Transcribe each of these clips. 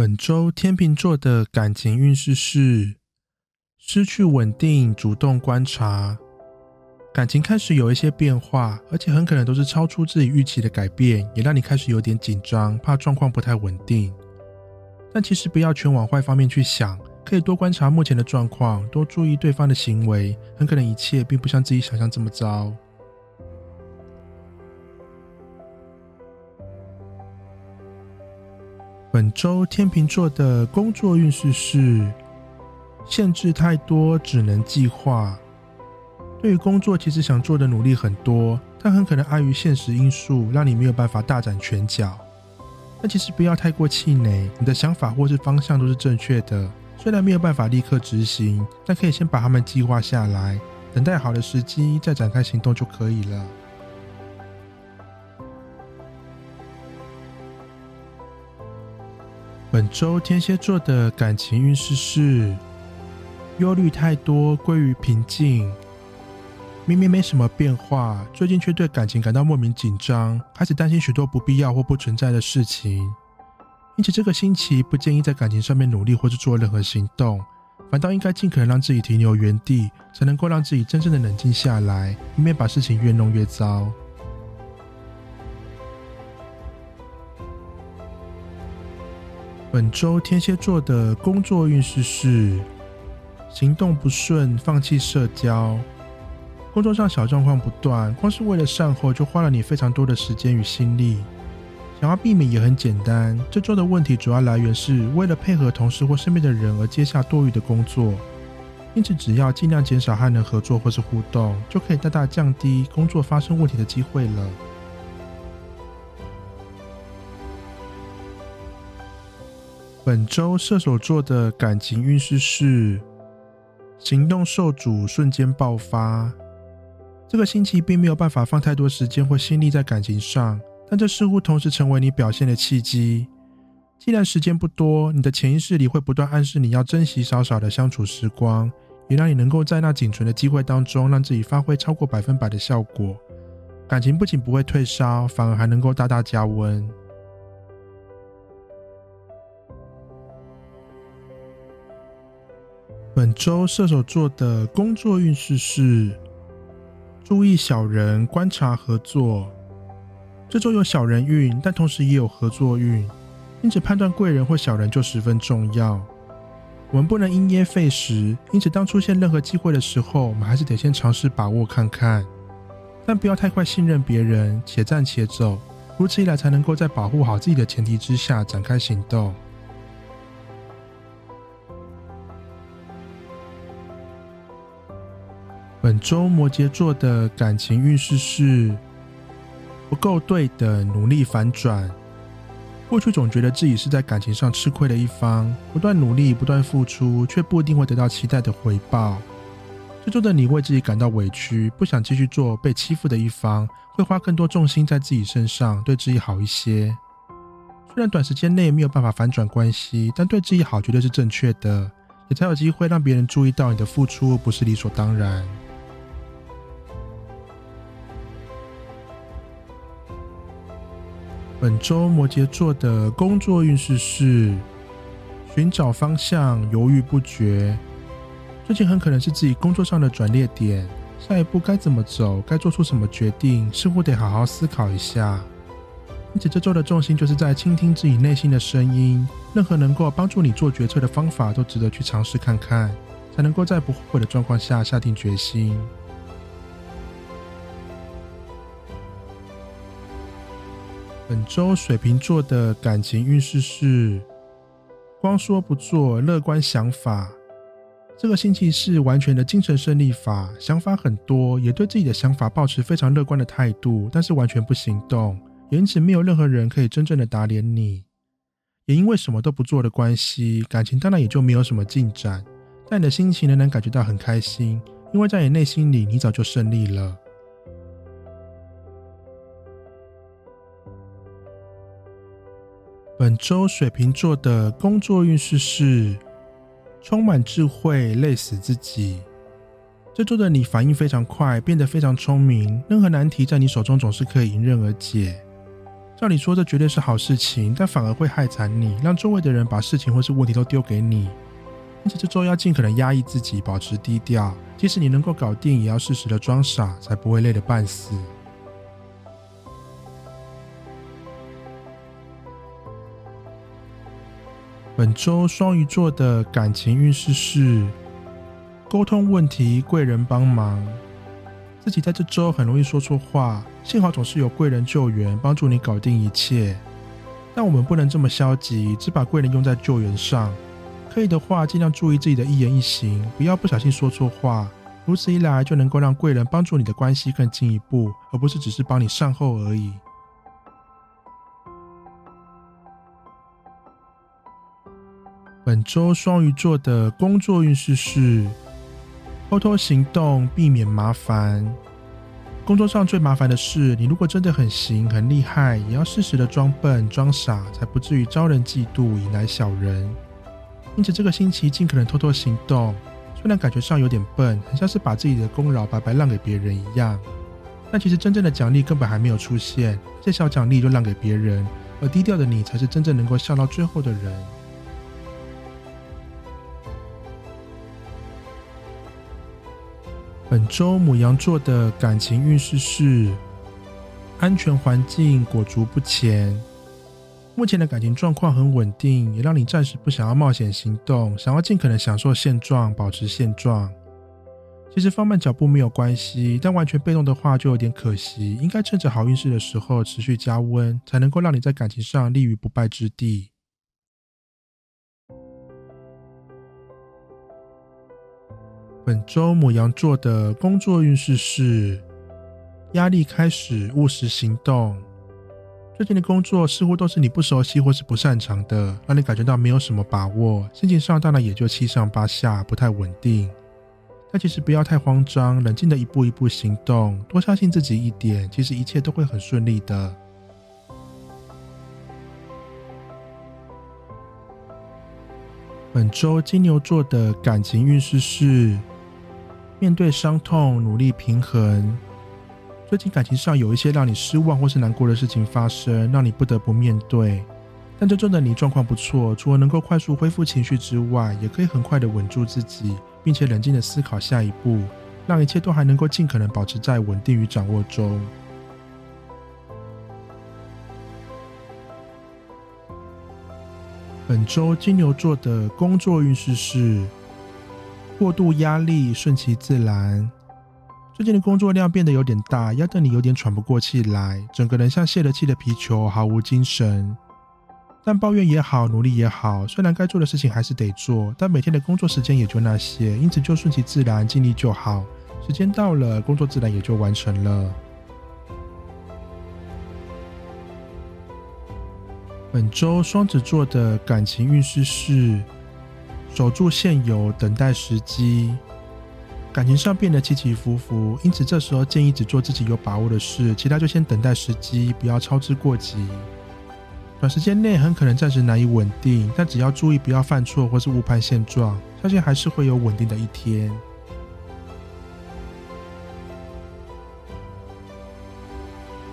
本周天秤座的感情运势是失去稳定，主动观察，感情开始有一些变化，而且很可能都是超出自己预期的改变，也让你开始有点紧张，怕状况不太稳定。但其实不要全往坏方面去想，可以多观察目前的状况，多注意对方的行为，很可能一切并不像自己想象这么糟。周天秤座的工作运势是限制太多，只能计划。对于工作，其实想做的努力很多，但很可能碍于现实因素，让你没有办法大展拳脚。但其实不要太过气馁，你的想法或是方向都是正确的。虽然没有办法立刻执行，但可以先把它们计划下来，等待好的时机再展开行动就可以了。本周天蝎座的感情运势是忧虑太多，归于平静。明明没什么变化，最近却对感情感到莫名紧张，开始担心许多不必要或不存在的事情。因此，这个星期不建议在感情上面努力或是做任何行动，反倒应该尽可能让自己停留原地，才能够让自己真正的冷静下来，以免把事情越弄越糟。本周天蝎座的工作运势是行动不顺，放弃社交，工作上小状况不断，光是为了善后就花了你非常多的时间与心力。想要避免也很简单，这周的问题主要来源是为了配合同事或身边的人而接下多余的工作，因此只要尽量减少和人合作或是互动，就可以大大降低工作发生问题的机会了。本周射手座的感情运势是行动受阻，瞬间爆发。这个星期并没有办法放太多时间或心力在感情上，但这似乎同时成为你表现的契机。既然时间不多，你的潜意识里会不断暗示你要珍惜少少的相处时光，也让你能够在那仅存的机会当中，让自己发挥超过百分百的效果。感情不仅不会退烧，反而还能够大大加温。本周射手座的工作运势是注意小人，观察合作。这周有小人运，但同时也有合作运，因此判断贵人或小人就十分重要。我们不能因噎废食，因此当出现任何机会的时候，我们还是得先尝试把握看看，但不要太快信任别人，且战且走。如此一来，才能够在保护好自己的前提之下展开行动。本周摩羯座的感情运势是不够对等，努力反转。过去总觉得自己是在感情上吃亏的一方，不断努力，不断付出，却不一定会得到期待的回报。这周的你为自己感到委屈，不想继续做被欺负的一方，会花更多重心在自己身上，对自己好一些。虽然短时间内没有办法反转关系，但对自己好绝对是正确的，也才有机会让别人注意到你的付出不是理所当然。本周摩羯座的工作运势是寻找方向，犹豫不决。最近很可能是自己工作上的转捩点，下一步该怎么走，该做出什么决定，似乎得好好思考一下。因此，这周的重心就是在倾听自己内心的声音。任何能够帮助你做决策的方法，都值得去尝试看看，才能够在不后悔的状况下下定决心。本周水瓶座的感情运势是光说不做，乐观想法。这个星期是完全的精神胜利法，想法很多，也对自己的想法保持非常乐观的态度，但是完全不行动，因此没有任何人可以真正的打脸你。也因为什么都不做的关系，感情当然也就没有什么进展。但你的心情仍然感觉到很开心，因为在你内心里，你早就胜利了。本周水瓶座的工作运势是充满智慧，累死自己。这周的你反应非常快，变得非常聪明，任何难题在你手中总是可以迎刃而解。照理说这绝对是好事情，但反而会害惨你，让周围的人把事情或是问题都丢给你。因此这周要尽可能压抑自己，保持低调。即使你能够搞定，也要适时的装傻，才不会累得半死。本周双鱼座的感情运势是沟通问题，贵人帮忙。自己在这周很容易说错话，幸好总是有贵人救援，帮助你搞定一切。但我们不能这么消极，只把贵人用在救援上。可以的话，尽量注意自己的一言一行，不要不小心说错话。如此一来，就能够让贵人帮助你的关系更进一步，而不是只是帮你善后而已。本周双鱼座的工作运势是偷偷行动，避免麻烦。工作上最麻烦的是，你如果真的很行、很厉害，也要适时的装笨、装傻，才不至于招人嫉妒，引来小人。因此，这个星期尽可能偷偷行动，虽然感觉上有点笨，很像是把自己的功劳白白让给别人一样，但其实真正的奖励根本还没有出现，这小奖励就让给别人，而低调的你才是真正能够笑到最后的人。本周母羊座的感情运势是安全环境裹足不前。目前的感情状况很稳定，也让你暂时不想要冒险行动，想要尽可能享受现状，保持现状。其实放慢脚步没有关系，但完全被动的话就有点可惜。应该趁着好运势的时候持续加温，才能够让你在感情上立于不败之地。本周母羊座的工作运势是压力开始，务实行动。最近的工作似乎都是你不熟悉或是不擅长的，让你感觉到没有什么把握，心情上当然也就七上八下，不太稳定。但其实不要太慌张，冷静的一步一步行动，多相信自己一点，其实一切都会很顺利的。本周金牛座的感情运势是。面对伤痛，努力平衡。最近感情上有一些让你失望或是难过的事情发生，让你不得不面对。但这周的你状况不错，除了能够快速恢复情绪之外，也可以很快的稳住自己，并且冷静的思考下一步，让一切都还能够尽可能保持在稳定与掌握中。本周金牛座的工作运势是。过度压力，顺其自然。最近的工作量变得有点大，压得你有点喘不过气来，整个人像泄了气的皮球，毫无精神。但抱怨也好，努力也好，虽然该做的事情还是得做，但每天的工作时间也就那些，因此就顺其自然，尽力就好。时间到了，工作自然也就完成了。本周双子座的感情运势是。守住现有，等待时机。感情上变得起起伏伏，因此这时候建议只做自己有把握的事，其他就先等待时机，不要操之过急。短时间内很可能暂时难以稳定，但只要注意不要犯错或是误判现状，相信还是会有稳定的一天。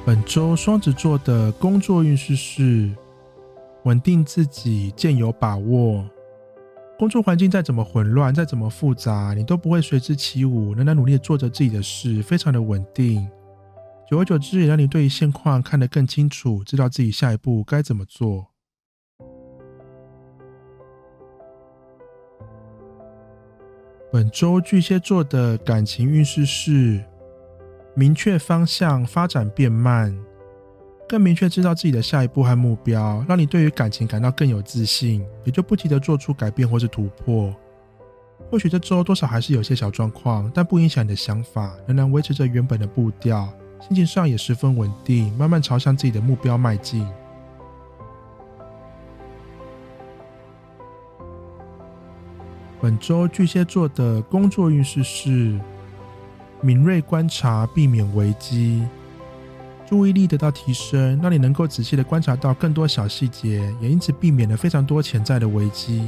本周双子座的工作运势是稳定自己，渐有把握。工作环境再怎么混乱，再怎么复杂，你都不会随之起舞，仍然努力做着自己的事，非常的稳定。久而久之，也让你对于现况看得更清楚，知道自己下一步该怎么做。本周巨蟹座的感情运势是明确方向，发展变慢。更明确知道自己的下一步和目标，让你对于感情感到更有自信，也就不急着做出改变或是突破。或许这周多少还是有些小状况，但不影响你的想法，仍然维持着原本的步调，心情上也十分稳定，慢慢朝向自己的目标迈进。本周巨蟹座的工作运势是敏锐观察，避免危机。注意力得到提升，让你能够仔细的观察到更多小细节，也因此避免了非常多潜在的危机。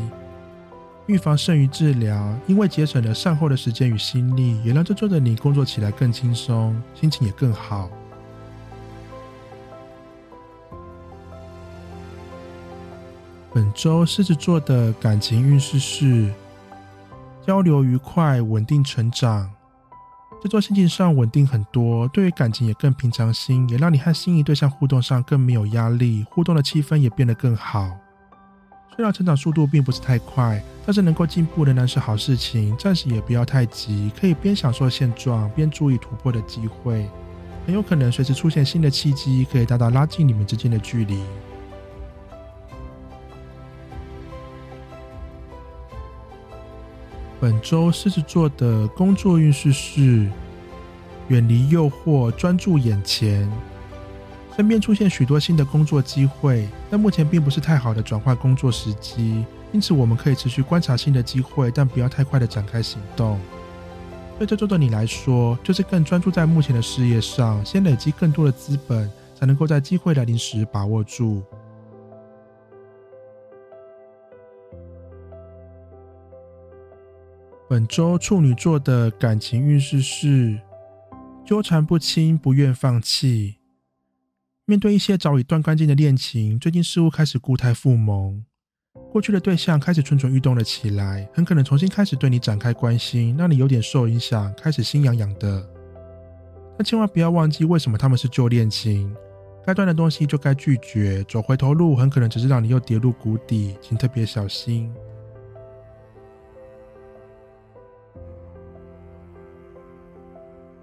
预防胜于治疗，因为节省了善后的时间与心力，也让这周的你工作起来更轻松，心情也更好。本周狮子座的感情运势是交流愉快、稳定成长。这座心情上稳定很多，对于感情也更平常心，也让你和心仪对象互动上更没有压力，互动的气氛也变得更好。虽然成长速度并不是太快，但是能够进步仍然是好事情。暂时也不要太急，可以边享受现状，边注意突破的机会。很有可能随时出现新的契机，可以大大拉近你们之间的距离。本周狮子座的工作运势是远离诱惑，专注眼前。身边出现许多新的工作机会，但目前并不是太好的转换工作时机，因此我们可以持续观察新的机会，但不要太快的展开行动。对这周的你来说，就是更专注在目前的事业上，先累积更多的资本，才能够在机会来临时把握住。本周处女座的感情运势是纠缠不清，不愿放弃。面对一些早已断干净的恋情，最近似乎开始固态复萌。过去的对象开始蠢蠢欲动了起来，很可能重新开始对你展开关心，让你有点受影响，开始心痒痒的。但千万不要忘记，为什么他们是旧恋情？该断的东西就该拒绝，走回头路很可能只是让你又跌入谷底，请特别小心。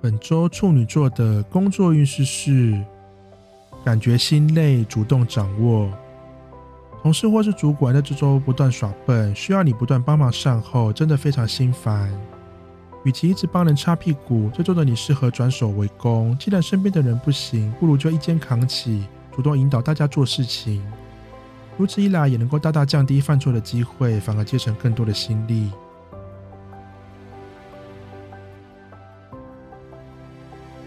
本周处女座的工作运势是感觉心累，主动掌握。同事或是主管在这周不断耍笨，需要你不断帮忙善后，真的非常心烦。与其一直帮人擦屁股，这周的你适合转守为攻。既然身边的人不行，不如就一肩扛起，主动引导大家做事情。如此一来，也能够大大降低犯错的机会，反而节省更多的心力。